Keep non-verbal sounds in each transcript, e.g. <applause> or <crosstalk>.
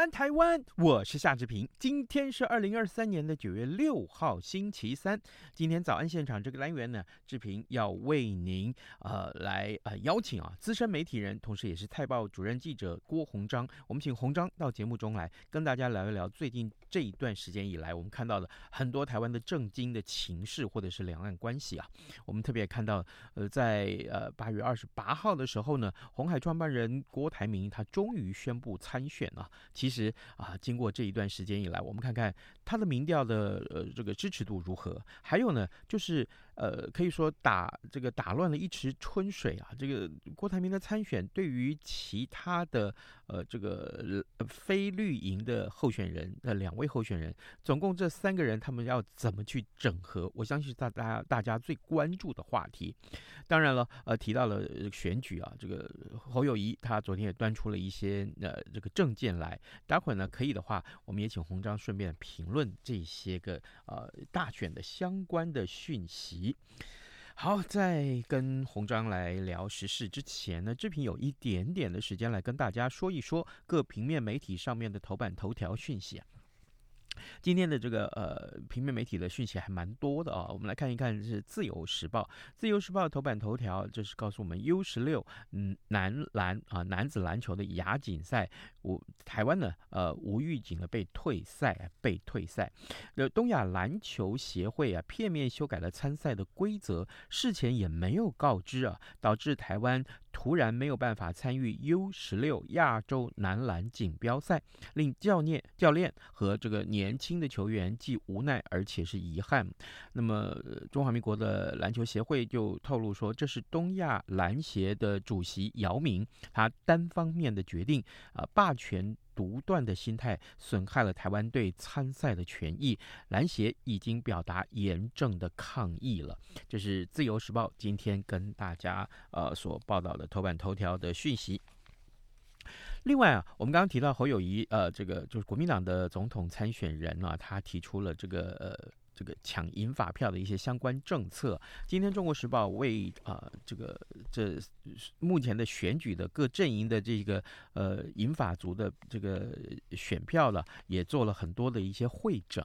安，台湾！我是夏志平。今天是二零二三年的九月六号，星期三。今天早安现场这个单元呢，志平要为您呃来呃邀请啊资深媒体人，同时也是《泰报》主任记者郭鸿章。我们请鸿章到节目中来，跟大家聊一聊最近这一段时间以来，我们看到的很多台湾的政经的情势，或者是两岸关系啊。我们特别看到，呃，在呃八月二十八号的时候呢，红海创办人郭台铭他终于宣布参选了。其其实啊，经过这一段时间以来，我们看看他的民调的呃这个支持度如何？还有呢，就是呃可以说打这个打乱了一池春水啊。这个郭台铭的参选，对于其他的呃这个非绿营的候选人的两位候选人，总共这三个人，他们要怎么去整合？我相信是大家大家最关注的话题。当然了，呃提到了选举啊，这个侯友谊他昨天也端出了一些呃这个证件来。待会呢，可以的话，我们也请鸿章顺便评论这些个呃大选的相关的讯息。好，在跟红章来聊时事之前呢，志平有一点点的时间来跟大家说一说各平面媒体上面的头版头条讯息。今天的这个呃平面媒体的讯息还蛮多的啊，我们来看一看是《自由时报》。《自由时报》头版头条就是告诉我们 U 十六嗯男篮啊男子篮球的亚锦赛，我台湾呢呃无预警的被退赛被退赛。那东亚篮球协会啊片面修改了参赛的规则，事前也没有告知啊，导致台湾突然没有办法参与 U 十六亚洲男篮锦标赛，令教练教练和这个年轻的球员既无奈而且是遗憾。那么中华民国的篮球协会就透露说，这是东亚篮协的主席姚明他单方面的决定，啊，霸权独断的心态损害了台湾队参赛的权益，篮协已经表达严正的抗议了。这是自由时报今天跟大家呃所报道的头版头条的讯息。另外啊，我们刚刚提到侯友谊，呃，这个就是国民党的总统参选人啊，他提出了这个呃。这个抢银发票的一些相关政策，今天《中国时报》为啊、这个这目前的选举的各阵营的这个呃银发族的这个选票呢，也做了很多的一些汇整。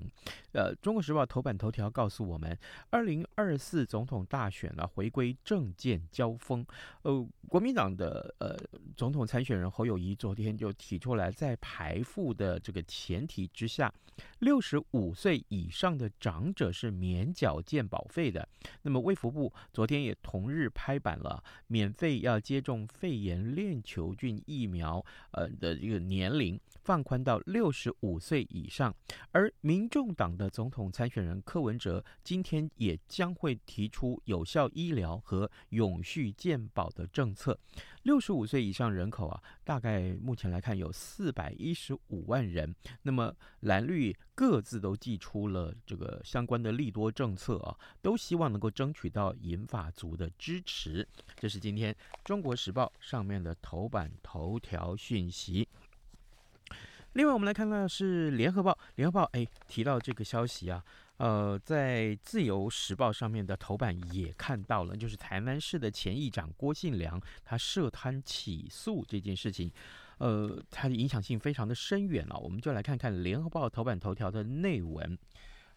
呃，《中国时报》头版头条告诉我们，二零二四总统大选呢，回归政见交锋。呃，国民党的呃总统参选人侯友谊昨天就提出来，在排富的这个前提之下，六十五岁以上的长长者是免缴健保费的。那么卫福部昨天也同日拍板了，免费要接种肺炎链球菌疫苗，呃的这个年龄放宽到六十五岁以上。而民众党的总统参选人柯文哲今天也将会提出有效医疗和永续健保的政策。六十五岁以上人口啊，大概目前来看有四百一十五万人。那么蓝绿各自都祭出了这个。相关的利多政策啊，都希望能够争取到银发族的支持。这是今天《中国时报》上面的头版头条讯息。另外，我们来看到是《联合报》。《联合报》哎，提到这个消息啊，呃，在《自由时报》上面的头版也看到了，就是台南市的前议长郭信良他涉贪起诉这件事情，呃，它的影响性非常的深远啊。我们就来看看《联合报》头版头条的内文。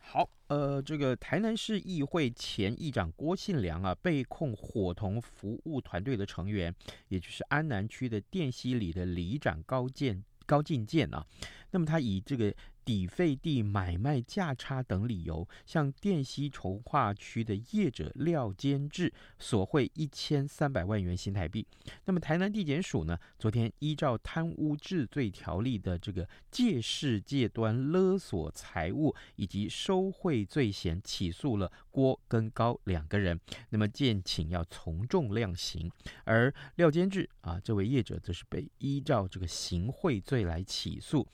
好，呃，这个台南市议会前议长郭信良啊，被控伙同服务团队的成员，也就是安南区的电西里的里长高建高进健啊，那么他以这个抵费地买卖价差等理由，向电西重划区的业者廖坚志索贿一千三百万元新台币。那么台南地检署呢，昨天依照贪污治罪条例的这个借势借端勒索财物以及收贿罪嫌，起诉了郭跟高两个人。那么建请要从重量刑，而廖坚志啊这位业者则是被依照这个行贿罪来起诉。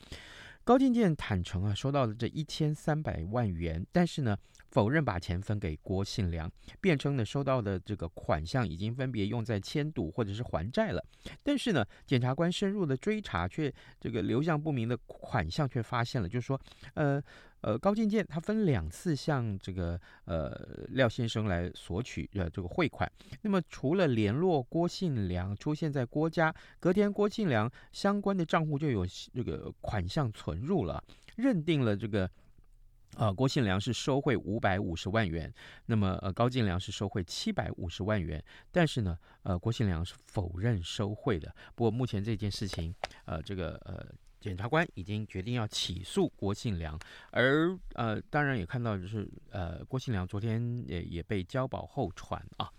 高健健坦诚啊，收到了这一千三百万元，但是呢，否认把钱分给郭信良，辩称呢，收到的这个款项已经分别用在签赌或者是还债了。但是呢，检察官深入的追查，却这个流向不明的款项却发现了，就是说，呃。呃，高敬建他分两次向这个呃廖先生来索取呃这个汇款。那么除了联络郭信良出现在郭家，隔天郭信良相关的账户就有这个款项存入了，认定了这个呃郭信良是收贿五百五十万元，那么呃高进良是收贿七百五十万元。但是呢，呃郭信良是否认收贿的。不过目前这件事情，呃这个呃。检察官已经决定要起诉郭信良，而呃，当然也看到就是呃，郭信良昨天也也被交保候传啊。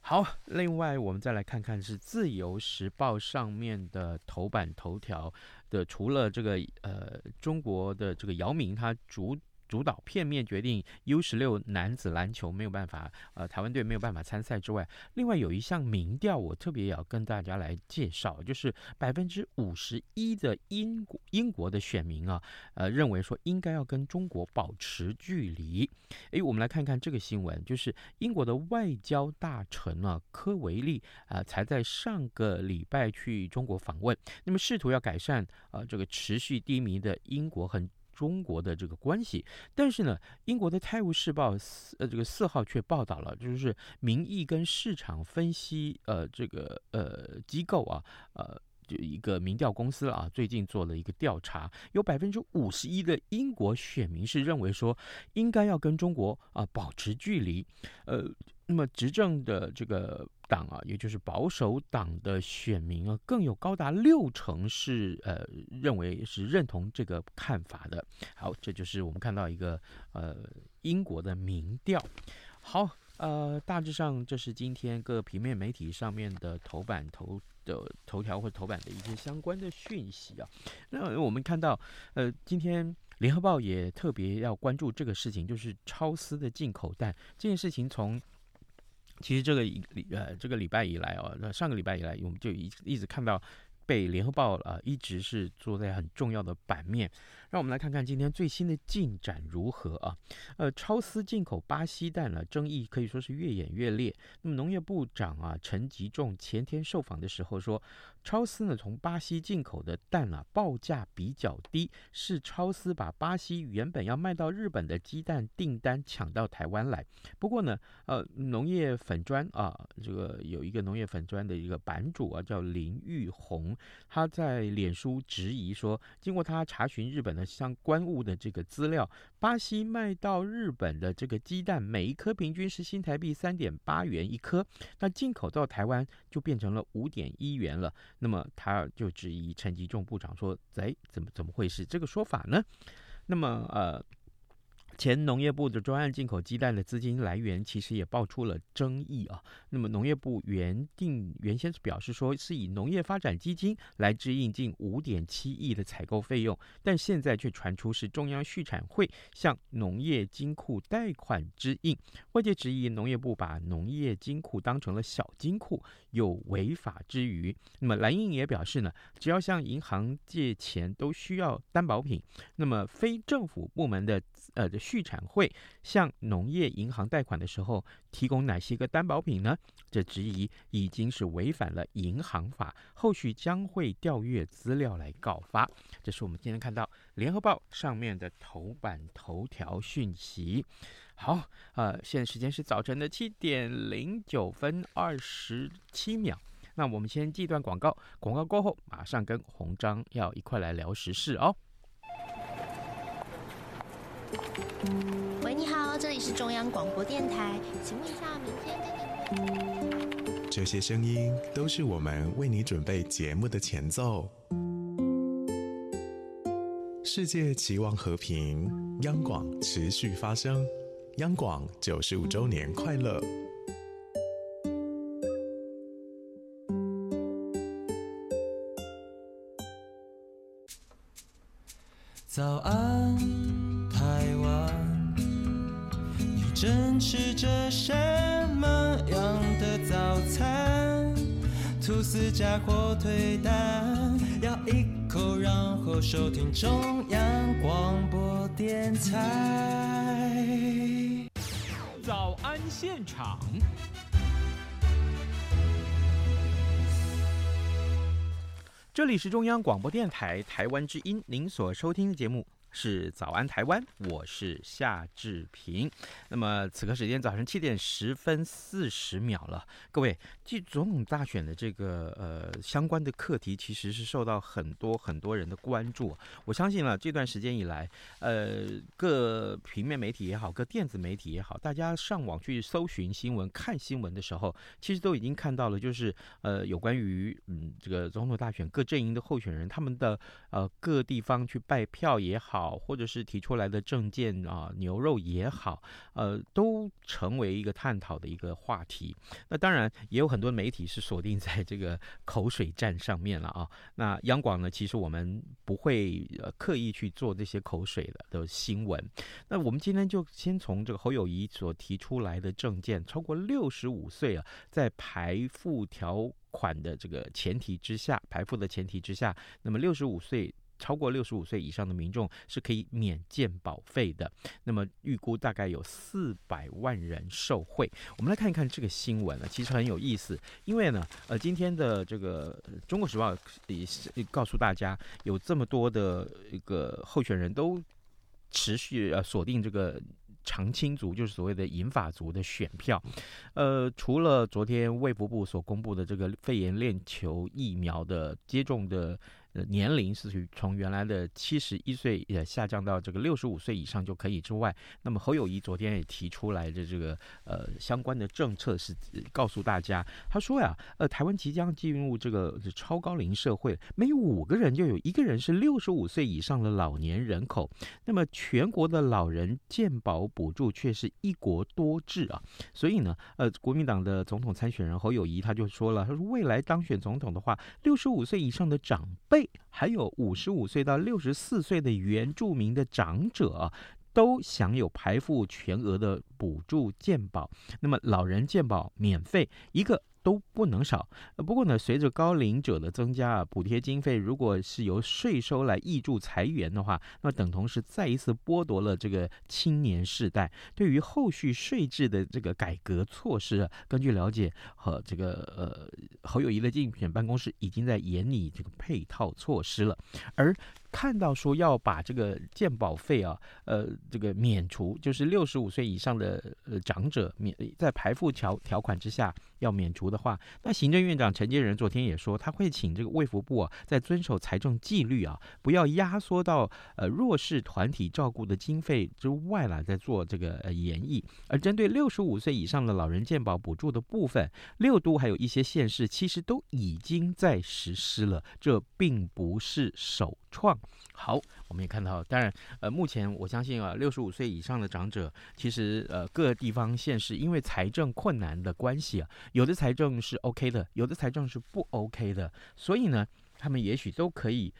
好，另外我们再来看看是《自由时报》上面的头版头条的，除了这个呃中国的这个姚明他主。主导片面决定 U 十六男子篮球没有办法，呃，台湾队没有办法参赛之外，另外有一项民调，我特别要跟大家来介绍，就是百分之五十一的英国英国的选民啊，呃，认为说应该要跟中国保持距离。诶，我们来看看这个新闻，就是英国的外交大臣啊，科维利啊、呃，才在上个礼拜去中国访问，那么试图要改善啊、这个持续低迷的英国很。中国的这个关系，但是呢，英国的《泰晤士报》呃这个四号却报道了，就是民意跟市场分析呃这个呃机构啊呃就一个民调公司啊，最近做了一个调查，有百分之五十一的英国选民是认为说应该要跟中国啊保持距离，呃。那么执政的这个党啊，也就是保守党的选民啊，更有高达六成是呃认为是认同这个看法的。好，这就是我们看到一个呃英国的民调。好，呃，大致上这是今天各平面媒体上面的头版头的头条或头版的一些相关的讯息啊。那我们看到呃今天联合报也特别要关注这个事情，就是超丝的进口蛋这件事情从。其实这个礼呃这个礼拜以来啊，那上个礼拜以来，我们就一一直看到被联合报啊、一直是坐在很重要的版面。让我们来看看今天最新的进展如何啊？呃，超丝进口巴西蛋呢，争议可以说是越演越烈。那么农业部长啊陈吉仲前天受访的时候说，超丝呢从巴西进口的蛋啊报价比较低，是超丝把巴西原本要卖到日本的鸡蛋订单抢到台湾来。不过呢，呃，农业粉专啊，这个有一个农业粉专的一个版主啊叫林玉红，他在脸书质疑说，经过他查询日本的。相关物的这个资料，巴西卖到日本的这个鸡蛋，每一颗平均是新台币三点八元一颗，那进口到台湾就变成了五点一元了。那么他就质疑陈吉仲部长说：“哎，怎么怎么会是这个说法呢？”那么呃。前农业部的专案进口鸡蛋的资金来源，其实也爆出了争议啊。那么农业部原定原先是表示说，是以农业发展基金来支应近五点七亿的采购费用，但现在却传出是中央畜产会向农业金库贷款支应。外界质疑农业部把农业金库当成了小金库，有违法之余。那么蓝营也表示呢，只要向银行借钱都需要担保品。那么非政府部门的呃的。续产会向农业银行贷款的时候，提供哪些个担保品呢？这质疑已经是违反了银行法，后续将会调阅资料来告发。这是我们今天看到联合报上面的头版头条讯息。好，呃，现在时间是早晨的七点零九分二十七秒。那我们先记一段广告，广告过后马上跟红章要一块来聊时事哦。喂，你好，这里是中央广播电台，请问一下，明天跟你……这些声音都是我们为你准备节目的前奏。世界期望和平，央广持续发声，央广九十五周年快乐！早安，吃着什么样的早餐？吐司加火腿蛋，咬一口，然后收听中央广播电台。早安现场，这里是中央广播电台台湾之音，您所收听的节目。是早安台湾，我是夏志平。那么此刻时间早上七点十分四十秒了，各位，继总统大选的这个呃相关的课题，其实是受到很多很多人的关注。我相信了这段时间以来，呃，各平面媒体也好，各电子媒体也好，大家上网去搜寻新闻、看新闻的时候，其实都已经看到了，就是呃有关于嗯这个总统大选各阵营的候选人他们的呃各地方去拜票也好。好，或者是提出来的政见啊，牛肉也好，呃，都成为一个探讨的一个话题。那当然也有很多媒体是锁定在这个 <laughs> 口水战上面了啊。那央广呢，其实我们不会呃刻意去做这些口水的的新闻。那我们今天就先从这个侯友谊所提出来的政见，超过六十五岁啊，在排富条款的这个前提之下，排富的前提之下，那么六十五岁。超过六十五岁以上的民众是可以免健保费的，那么预估大概有四百万人受惠。我们来看一看这个新闻呢，其实很有意思，因为呢，呃，今天的这个《中国时报》也告诉大家，有这么多的一个候选人都持续呃锁定这个长青族，就是所谓的银发族的选票。呃，除了昨天卫福部所公布的这个肺炎链球疫苗的接种的。年龄是从原来的七十一岁也下降到这个六十五岁以上就可以之外，那么侯友宜昨天也提出来的这个呃相关的政策是告诉大家，他说呀，呃，台湾即将进入这个超高龄社会，每五个人就有一个人是六十五岁以上的老年人口，那么全国的老人健保补助却是一国多制啊，所以呢，呃，国民党的总统参选人侯友宜他就说了，他说未来当选总统的话，六十五岁以上的长辈。还有五十五岁到六十四岁的原住民的长者，都享有排付全额的补助健保。那么老人健保免费一个。都不能少。不过呢，随着高龄者的增加啊，补贴经费如果是由税收来挹注财源的话，那等同是再一次剥夺了这个青年世代对于后续税制的这个改革措施。根据了解和这个呃侯友谊的竞选办公室已经在研拟这个配套措施了，而。看到说要把这个健保费啊，呃，这个免除，就是六十五岁以上的呃长者免在排付条条款之下要免除的话，那行政院长陈建仁昨天也说，他会请这个卫福部啊，在遵守财政纪律啊，不要压缩到呃弱势团体照顾的经费之外了，在做这个呃研议。而针对六十五岁以上的老人健保补助的部分，六都还有一些县市其实都已经在实施了，这并不是首创。好，我们也看到，当然，呃，目前我相信啊，六十五岁以上的长者，其实呃，各地方县市因为财政困难的关系啊，有的财政是 OK 的，有的财政是不 OK 的，所以呢，他们也许都可以。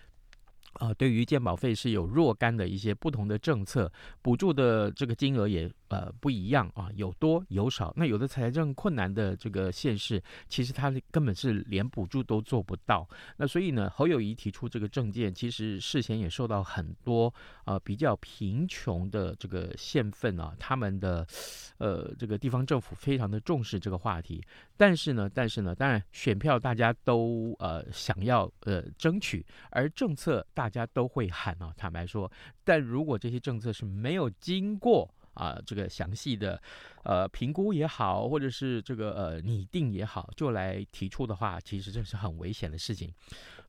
啊、呃，对于健保费是有若干的一些不同的政策，补助的这个金额也呃不一样啊，有多有少。那有的财政困难的这个县市，其实他根本是连补助都做不到。那所以呢，侯友谊提出这个政见，其实事前也受到很多呃比较贫穷的这个县份啊，他们的呃这个地方政府非常的重视这个话题。但是呢，但是呢，当然选票大家都呃想要呃争取，而政策大家都会喊啊，坦白说，但如果这些政策是没有经过啊这个详细的呃评估也好，或者是这个呃拟定也好，就来提出的话，其实这是很危险的事情。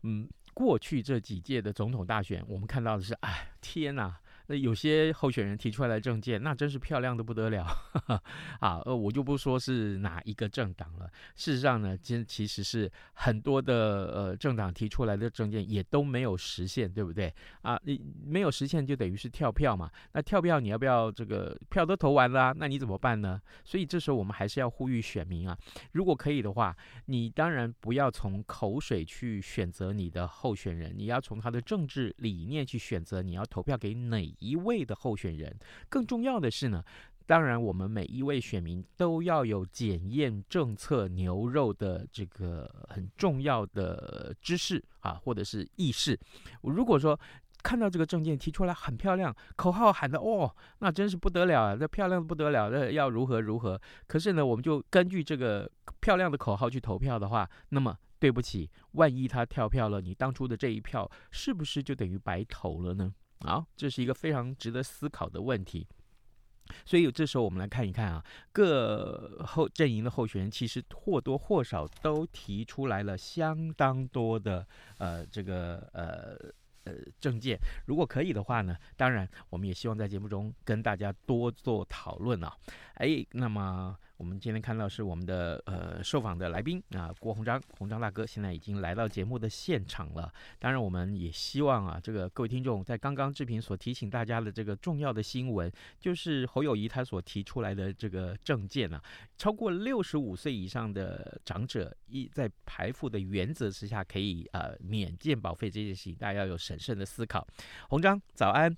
嗯，过去这几届的总统大选，我们看到的是，哎，天呐，那，有些候选人提出来的政见，那真是漂亮的不得了 <laughs> 啊！呃，我就不说是哪一个政党了。事实上呢，今其实是很多的呃政党提出来的政见也都没有实现，对不对？啊，你没有实现就等于是跳票嘛。那跳票你要不要这个票都投完了，那你怎么办呢？所以这时候我们还是要呼吁选民啊，如果可以的话，你当然不要从口水去选择你的候选人，你要从他的政治理念去选择你要投票给哪一位的候选人，更重要的是呢，当然我们每一位选民都要有检验政策牛肉的这个很重要的知识啊，或者是意识。如果说看到这个政见提出来很漂亮，口号喊的哦，那真是不得了啊，这漂亮的不得了，这要如何如何？可是呢，我们就根据这个漂亮的口号去投票的话，那么对不起，万一他跳票了，你当初的这一票是不是就等于白投了呢？好，这是一个非常值得思考的问题。所以这时候我们来看一看啊，各候阵营的候选人其实或多或少都提出来了相当多的呃这个呃呃政见。如果可以的话呢，当然我们也希望在节目中跟大家多做讨论啊。哎，那么。我们今天看到是我们的呃受访的来宾啊，郭鸿章，鸿章大哥现在已经来到节目的现场了。当然，我们也希望啊，这个各位听众在刚刚志平所提醒大家的这个重要的新闻，就是侯友谊他所提出来的这个政见呢、啊，超过六十五岁以上的长者一在排付的原则之下可以呃免健保费这件事情，大家要有审慎的思考。鸿章，早安。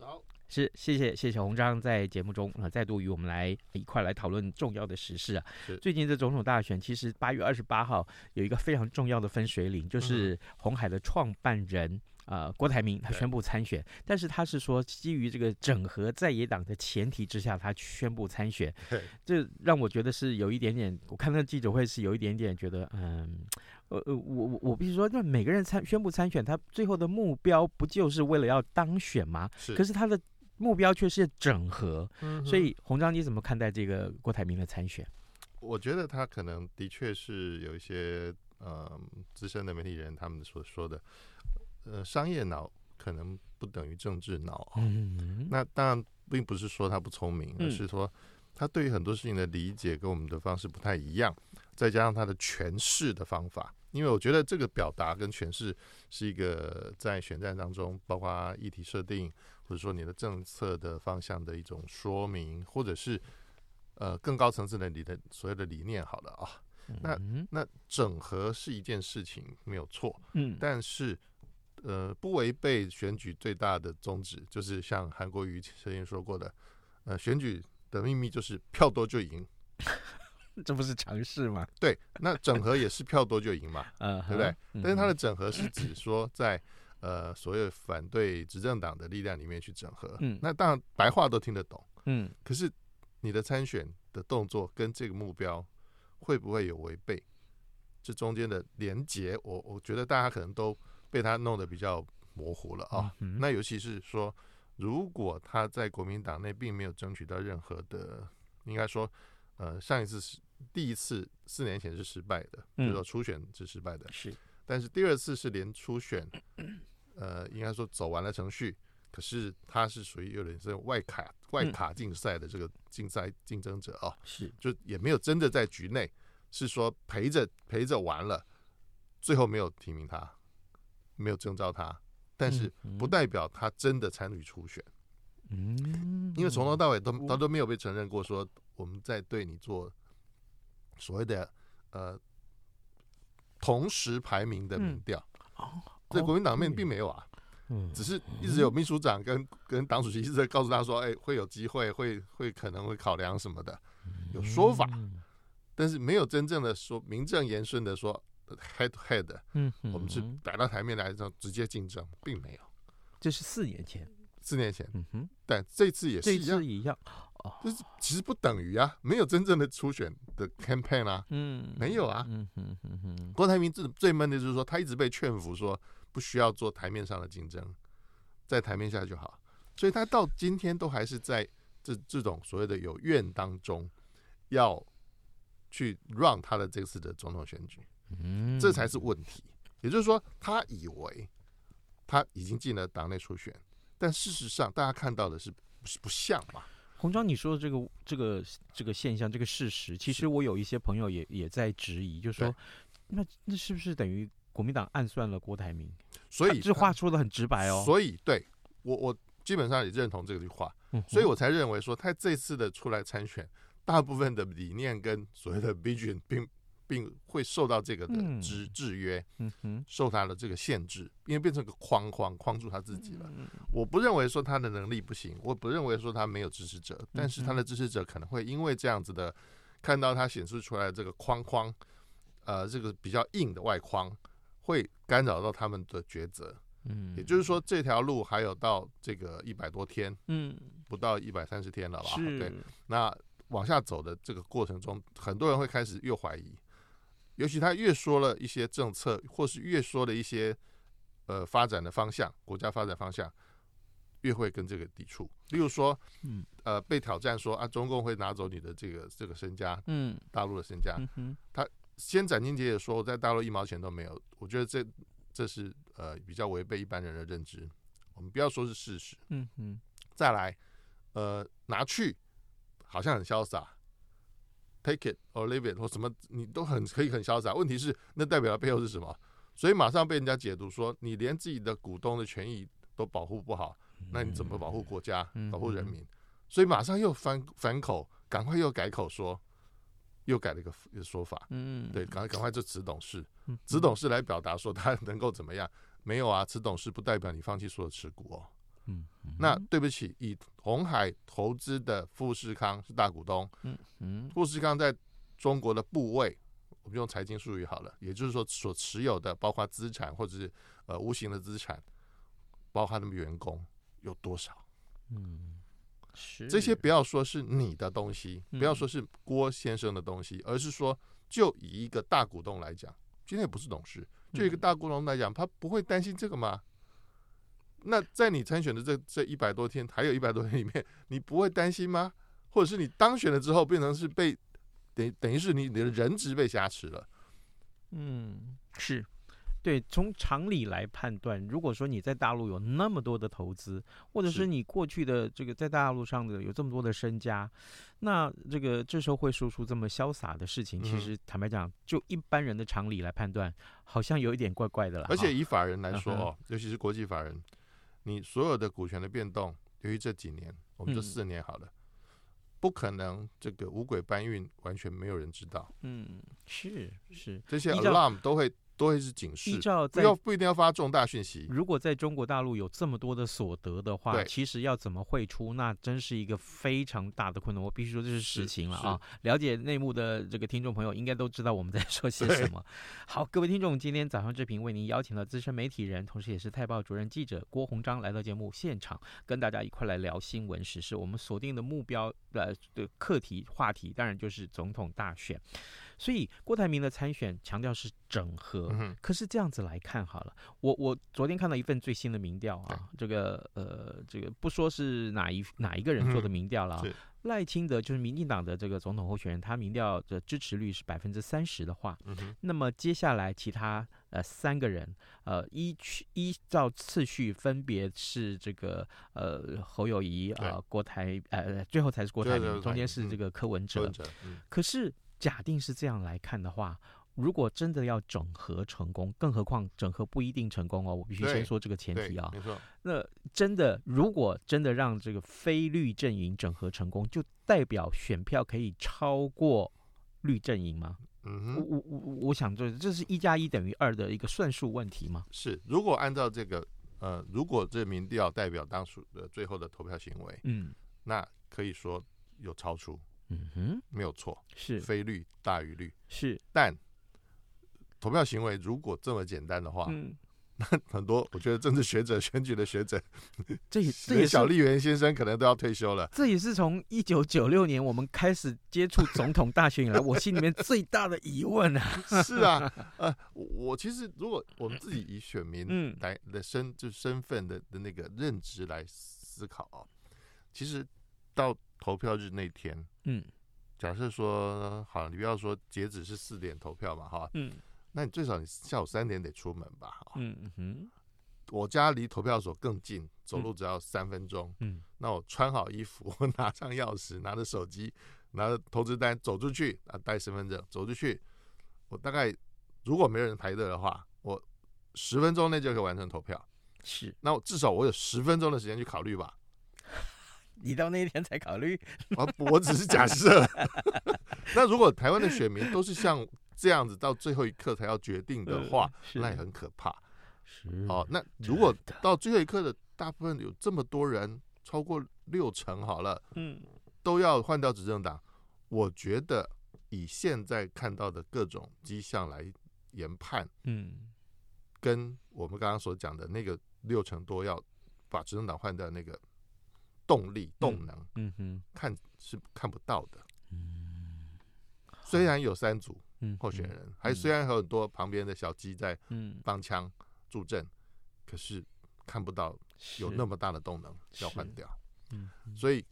是，谢谢谢谢红章在节目中啊、呃、再度与我们来一块来讨论重要的时事啊。最近的总统大选，其实八月二十八号有一个非常重要的分水岭，就是红海的创办人啊、呃、郭台铭他宣布参选，但是他是说基于这个整合在野党的前提之下，他宣布参选。<laughs> 这让我觉得是有一点点，我看那记者会是有一点点觉得，嗯，呃呃，我我我必须说，那每个人参宣布参选，他最后的目标不就是为了要当选吗？是，可是他的。目标却是整合，所以洪章你怎么看待这个郭台铭的参选？我觉得他可能的确是有一些呃资深的媒体人他们所说的，呃，商业脑可能不等于政治脑。嗯，<laughs> 那当然并不是说他不聪明，而是说他对于很多事情的理解跟我们的方式不太一样，再加上他的诠释的方法。因为我觉得这个表达跟诠释是一个在选战当中，包括议题设定。或者说你的政策的方向的一种说明，或者是呃更高层次的你的所有的理念，好了啊，那那整合是一件事情没有错，嗯，但是呃不违背选举最大的宗旨，就是像韩国瑜曾经说过的，呃选举的秘密就是票多就赢，<laughs> 这不是尝试吗？对，那整合也是票多就赢嘛，<laughs> 嗯，对不对？但是它的整合是指说在。呃，所有反对执政党的力量里面去整合，嗯，那当然白话都听得懂，嗯，可是你的参选的动作跟这个目标会不会有违背？这中间的连结，我我觉得大家可能都被他弄得比较模糊了啊。嗯，那尤其是说，如果他在国民党内并没有争取到任何的，应该说，呃，上一次是第一次四年前是失败的，就是说初选是失败的，是，但是第二次是连初选。呃，应该说走完了程序，可是他是属于有点这种外卡外卡竞赛的这个竞赛竞争者啊，是。就也没有真的在局内，是说陪着陪着玩了，最后没有提名他，没有征召他，但是不代表他真的参与初选，嗯，因为从头到尾都他都没有被承认过，说我们在对你做所谓的呃同时排名的民调，哦。在国民党面并没有啊，嗯，只是一直有秘书长跟跟党主席一直在告诉他说，哎，会有机会，会会可能会考量什么的，有说法，但是没有真正的说名正言顺的说 head to head，嗯，我们是摆到台面来这样直接竞争，并没有，这是四年前，四年前，嗯哼，但这次也是一样，一样，就是其实不等于啊，没有真正的初选的 campaign 啊，嗯，没有啊，嗯哼哼哼，郭台铭最最闷的就是说，他一直被劝服说。不需要做台面上的竞争，在台面下就好，所以他到今天都还是在这这种所谓的有怨当中，要去让他的这次的总统选举，嗯，这才是问题。也就是说，他以为他已经进了党内初选，但事实上大家看到的是不是不像嘛？洪章，你说的这个这个这个现象，这个事实，其实我有一些朋友也也在质疑，就是说，那那是不是等于国民党暗算了郭台铭？所以这话说的很直白哦。所以对我我基本上也认同这句话，所以我才认为说他这次的出来参选，大部分的理念跟所谓的 vision 并。并会受到这个的制制约，嗯哼，受他的这个限制，因为变成个框框框住他自己了。我不认为说他的能力不行，我不认为说他没有支持者，但是他的支持者可能会因为这样子的看到他显示出来的这个框框，呃，这个比较硬的外框，会干扰到他们的抉择。嗯，也就是说这条路还有到这个一百多天，嗯，不到一百三十天了吧？对，那往下走的这个过程中，很多人会开始又怀疑。尤其他越说了一些政策，或是越说了一些呃发展的方向，国家发展方向，越会跟这个抵触。例如说，嗯，呃，被挑战说啊，中共会拿走你的这个这个身家，嗯，大陆的身家，嗯，他先斩钉截铁说，我在大陆一毛钱都没有。我觉得这这是呃比较违背一般人的认知。我们不要说是事实，嗯嗯，再来，呃，拿去好像很潇洒。Take it or leave it 或什么，你都很可以很潇洒。问题是，那代表的背后是什么？所以马上被人家解读说，你连自己的股东的权益都保护不好，那你怎么保护国家、保护人民？所以马上又反反口，赶快又改口说，又改了一个说法。嗯，对，赶快赶快就此董事，此董事来表达说他能够怎么样？没有啊，此董事不代表你放弃所有持股哦。嗯，那对不起，以红海投资的富士康是大股东。嗯嗯，富士康在中国的部位，我们用财经术语好了，也就是说所持有的包括资产或者是呃无形的资产，包括他们员工有多少？嗯，是这些不要说是你的东西，不要说是郭先生的东西，而是说就以一个大股东来讲，今天也不是董事，就一个大股东来讲，他不会担心这个吗？那在你参选的这这一百多天，还有一百多天里面，你不会担心吗？或者是你当选了之后，变成是被等等于是你你的人质被挟持了？嗯，是。对，从常理来判断，如果说你在大陆有那么多的投资，或者是你过去的这个在大陆上的有这么多的身家，那这个这时候会说出这么潇洒的事情，其实坦白讲，就一般人的常理来判断，好像有一点怪怪的了。而且以法人来说哦，尤其是国际法人。你所有的股权的变动，由于这几年，我们这四年好了，嗯、不可能这个五轨搬运完全没有人知道。嗯，是是，这些 alarm 都会。都会是警示，不要不一定要发重大讯息。如果在中国大陆有这么多的所得的话，其实要怎么汇出，那真是一个非常大的困难。我必须说这是实情了啊！了解内幕的这个听众朋友应该都知道我们在说些什么。<laughs> 好，各位听众，今天早上这频为您邀请了资深媒体人，同时也是泰报主任记者郭鸿章来到节目现场，跟大家一块来聊新闻时事。我们锁定的目标呃的课题话题，当然就是总统大选。所以郭台铭的参选强调是整合，可是这样子来看好了，我我昨天看到一份最新的民调啊，这个呃这个不说是哪一哪一个人做的民调了啊，赖清德就是民进党的这个总统候选人，他民调的支持率是百分之三十的话，那么接下来其他呃三个人呃依依照次序分别是这个呃侯友谊啊郭台呃最后才是郭台铭，中间是这个柯文哲，可是。假定是这样来看的话，如果真的要整合成功，更何况整合不一定成功哦。我必须先说这个前提啊。没错。那真的，如果真的让这个非绿阵营整合成功，就代表选票可以超过绿阵营吗？嗯哼。我我我我想，这这是一加一等于二的一个算术问题吗？是。如果按照这个呃，如果这民调代表当初的最后的投票行为，嗯，那可以说有超出。嗯哼，没有错，是非绿大于绿，是。但投票行为如果这么简单的话，嗯，那很多我觉得政治学者、选举的学者，<laughs> 这也这也小笠原先生可能都要退休了。这也是从一九九六年我们开始接触总统大选以来，<laughs> 我心里面最大的疑问啊。<laughs> 是啊，呃，我其实如果我们自己以选民来的身就身份的的那个认知来思考啊，其实到。投票日那天，嗯，假设说好，你不要说截止是四点投票嘛，哈，嗯，那你最少你下午三点得出门吧，嗯哼，我家离投票所更近，走路只要三分钟。嗯，那我穿好衣服，我 <laughs> 拿上钥匙，拿着手机，拿着投资单走出去啊，带身份证走出去，我大概如果没有人排队的话，我十分钟内就可以完成投票。是，那我至少我有十分钟的时间去考虑吧。你到那一天才考虑？啊，我只是假设。<laughs> 那如果台湾的选民都是像这样子，到最后一刻才要决定的话，呃、那也很可怕。是哦，那如果到最后一刻的大部分有这么多人，超过六成好了，嗯，都要换掉执政党，我觉得以现在看到的各种迹象来研判，嗯，跟我们刚刚所讲的那个六成多要把执政党换掉那个。动力、动能，嗯哼，看是看不到的。嗯，虽然有三组候选人，还虽然有很多旁边的小鸡在帮腔助阵，可是看不到有那么大的动能要换掉。嗯，所以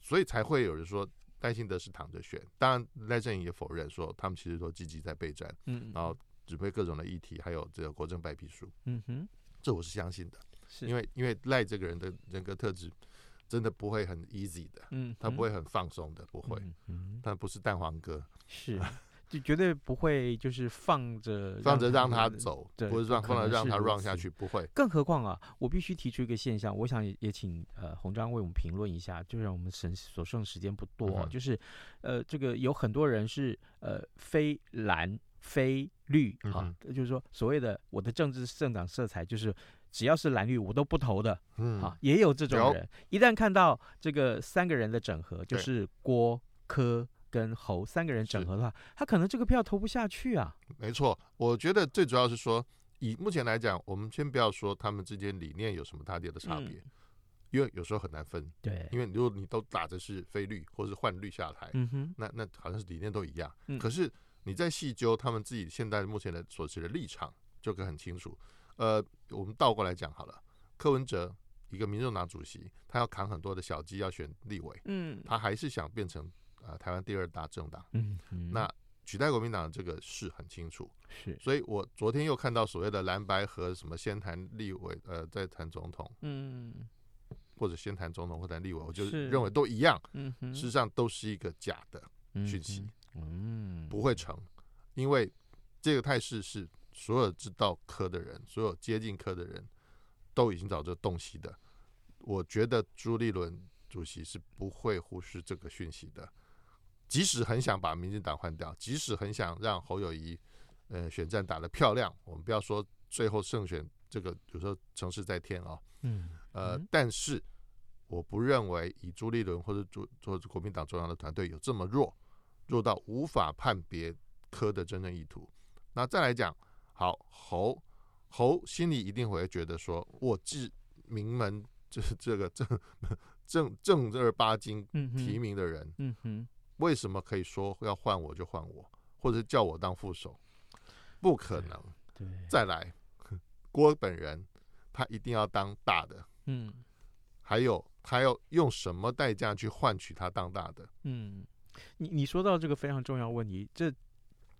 所以才会有人说赖清德是躺着选。当然赖正营也否认说他们其实都积极在备战，嗯，然后指挥各种的议题，还有这个国政白皮书。嗯哼，这我是相信的，因为因为赖这个人的人格特质。真的不会很 easy 的，嗯，他不会很放松的，不会，嗯，他不是蛋黄哥，是，就绝对不会就是放着放着让他走，对，不是让放着让他 run 下去，不会。更何况啊，我必须提出一个现象，我想也请呃洪章为我们评论一下，就让我们省所剩时间不多，嗯、就是呃这个有很多人是呃非蓝非绿啊，嗯、就是说所谓的我的政治政党色彩就是。只要是蓝绿，我都不投的。嗯，啊，也有这种人。一旦看到这个三个人的整合，就是郭、柯跟侯三个人整合的话，他可能这个票投不下去啊。没错，我觉得最主要是说，以目前来讲，我们先不要说他们之间理念有什么大点的差别，嗯，因为有时候很难分。对，因为如果你都打的是非绿，或是换绿下台，那那好像是理念都一样。嗯，可是你在细究他们自己现在目前的所持的立场，就可以很清楚。呃，我们倒过来讲好了。柯文哲一个民众党主席，他要扛很多的小鸡，要选立委，嗯，他还是想变成呃台湾第二大政党，嗯，嗯，那取代国民党这个事很清楚，是，所以我昨天又看到所谓的蓝白和什么先谈立委，呃，再谈总统，嗯，或者先谈总统或谈立委，我就认为都一样，嗯，事实上都是一个假的讯息，嗯，不会成，因为这个态势是。所有知道科的人，所有接近科的人，都已经早就洞悉的。我觉得朱立伦主席是不会忽视这个讯息的。即使很想把民进党换掉，即使很想让侯友谊呃选战打得漂亮，我们不要说最后胜选这个有时候成事在天啊、哦，嗯，呃，但是我不认为以朱立伦或者朱或者国民党中央的团队有这么弱，弱到无法判别科的真正意图。那再来讲。好，侯侯心里一定会觉得说，我是名门，就是这个正正正儿八经提名的人，嗯哼，为什么可以说要换我就换我，或者叫我当副手？不可能。对，再来，郭本人他一定要当大的，嗯，还有他要用什么代价去换取他当大的？嗯，你你说到这个非常重要问题，这。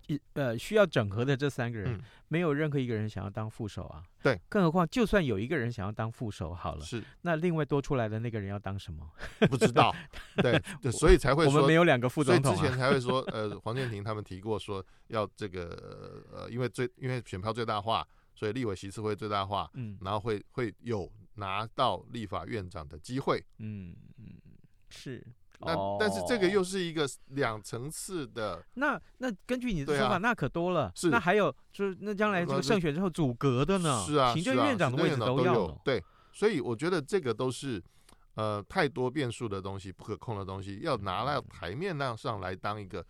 一呃，需要整合的这三个人，嗯、没有任何一个人想要当副手啊。对，更何况就算有一个人想要当副手，好了，是那另外多出来的那个人要当什么？<laughs> 不知道。对，<laughs> 对，所以才会说我们没有两个副总统、啊。所以之前才会说，呃，黄建庭他们提过说要这个呃，因为最因为选票最大化，所以立委席次会最大化，嗯，然后会会有拿到立法院长的机会，嗯嗯，是。那但是这个又是一个两层次的，那那根据你的说法，啊、那可多了。是，那还有就是那将来这个胜选之后组阁的呢？是啊，行政院长的位置都要有。对，所以我觉得这个都是呃太多变数的东西，不可控的东西，要拿到台面那上来当一个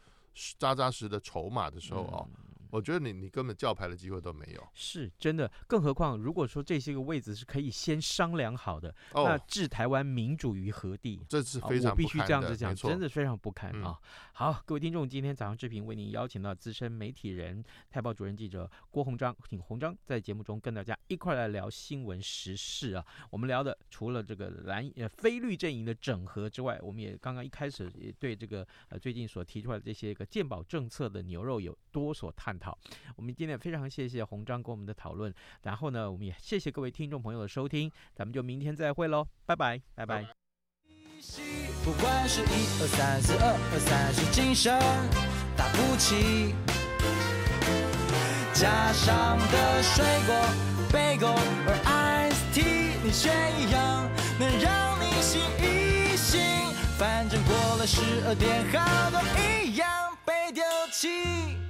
扎扎实的筹码的时候哦。嗯我觉得你你根本叫牌的机会都没有，是真的。更何况，如果说这些个位置是可以先商量好的，哦、那置台湾民主于何地？这是非常不堪的，我必须这样子讲，真的非常不堪啊！嗯、好，各位听众，今天早上志平为您邀请到资深媒体人、泰报主任记者郭鸿章，请鸿章在节目中跟大家一块来聊新闻时事啊。我们聊的除了这个蓝呃非绿阵营的整合之外，我们也刚刚一开始也对这个呃最近所提出来的这些个鉴保政策的牛肉有多所探讨。讨。我们今天非常谢谢鸿章跟我们的讨论，然后呢，我们也谢谢各位听众朋友的收听，咱们就明天再会喽，拜拜，拜拜。不管是一二三四二二三是精神打不起，加上的水果贝果而 ice tea，你选一样能让你醒一醒，反正过了十二点，好多一样被丢弃。